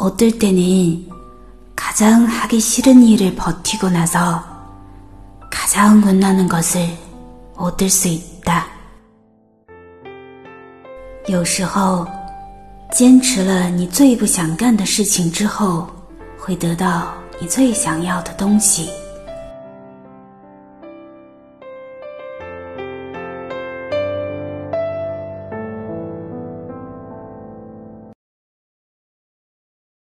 어떨 때는 가장 하기 싫은 일을 버티고 나서 가장 원하는 것을 얻을 수 있다. 有时候，坚持了你最不想干的事情之后，会得到你最想要的东西。